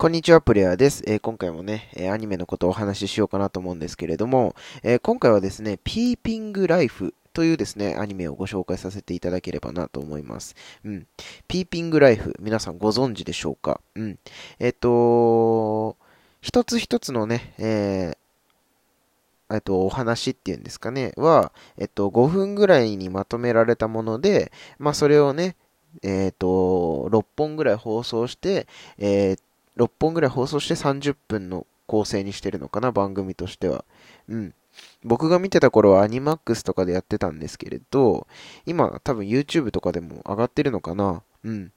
こんにちは、プレイヤーです。えー、今回もね、え、アニメのことをお話ししようかなと思うんですけれども、えー、今回はですね、ピーピングライフというですね、アニメをご紹介させていただければなと思います。うん。ピーピングライフ、皆さんご存知でしょうか？うん。えっ、と一つ一つのね、えー、えっと、お話っていうんですかね、は、えっと、5分ぐらいにまとめられたもので、まあ、それをね、えっ、と、6本ぐらい放送して、えー、6本ぐらい放送して30分の構成にしてるのかな、番組としては。うん。僕が見てた頃はアニマックスとかでやってたんですけれど、今多分 YouTube とかでも上がってるのかなうん。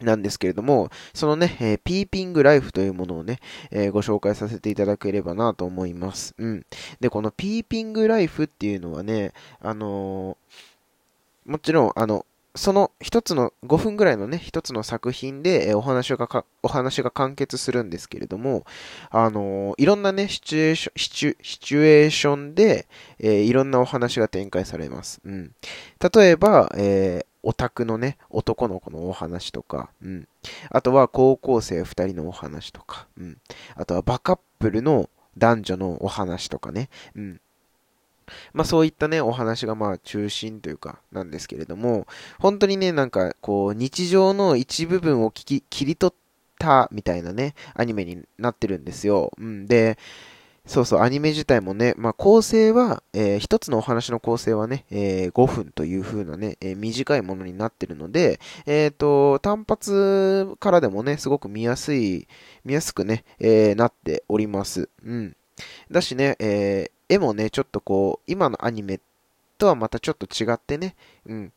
なんですけれども、そのね、えー、ピーピングライフというものをね、えー、ご紹介させていただければなと思います。うん。で、このピーピングライフっていうのはね、あのー、もちろん、あの、その一つの5分ぐらいのね、一つの作品で、お話がお話が完結するんですけれども、あのー、いろんなね、シチュエーション、シチュシチュションで、えー、いろんなお話が展開されます。うん。例えば、えー、オタクのね、男の子のお話とか、うん。あとは高校生二人のお話とか、うん。あとはバカップルの男女のお話とかね、うん。まあそういったね、お話がまあ中心というかなんですけれども、本当にね、なんかこう日常の一部分を聞き切り取ったみたいなね、アニメになってるんですよ。うん、で、そうそう、アニメ自体もね、まあ構成は、えー、一つのお話の構成はね、えー、5分という風なね、えー、短いものになってるので、えっ、と、単発からでもね、すごく見やすい、見やすくね、えなっております。うん。だしね、え絵もね、ちょっとこう、今のアニメとはまたちょっと違ってね、うん。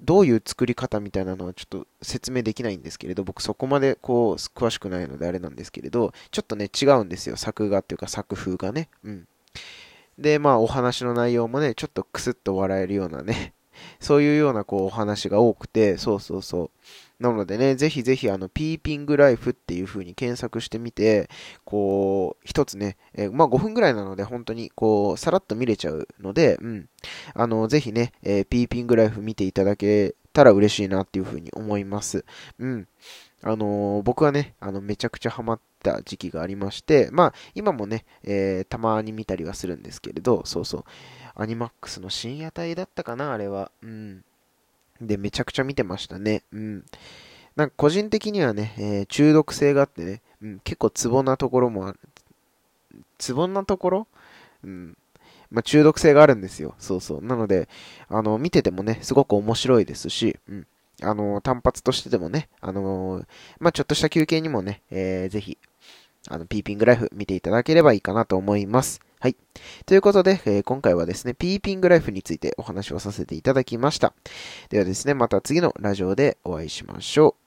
どういう作り方みたいなのはちょっと説明できないんですけれど、僕そこまでこう、詳しくないのであれなんですけれど、ちょっとね、違うんですよ。作画っていうか作風がね。うん。で、まあ、お話の内容もね、ちょっとクスッと笑えるようなね、そういうようなこう、お話が多くて、そうそうそう。なのでね、ぜひぜひあの、ピーピングライフっていう風に検索してみて、こう、一つね、えー、まあ5分ぐらいなので本当にこう、さらっと見れちゃうので、うん。あの、ぜひね、えー、ピーピングライフ見ていただけたら嬉しいなっていう風に思います。うん。あのー、僕はね、あの、めちゃくちゃハマった時期がありまして、まあ、今もね、えー、たまに見たりはするんですけれど、そうそう。アニマックスの深夜帯だったかな、あれは。うん。で、めちゃくちゃ見てましたね。うん。なんか個人的にはね、えー、中毒性があってね、うん、結構ツボなところもある。ツボなところ？うん。まあ、中毒性があるんですよ。そうそう。なので、あの、見ててもね、すごく面白いですし、うん。あの、単発としてでもね、あの、まあ、ちょっとした休憩にもね、えー、ぜひ、あの、ピーピングライフ見ていただければいいかなと思います。はい。ということで、えー、今回はですね、ピーピングライフについてお話をさせていただきました。ではですね、また次のラジオでお会いしましょう。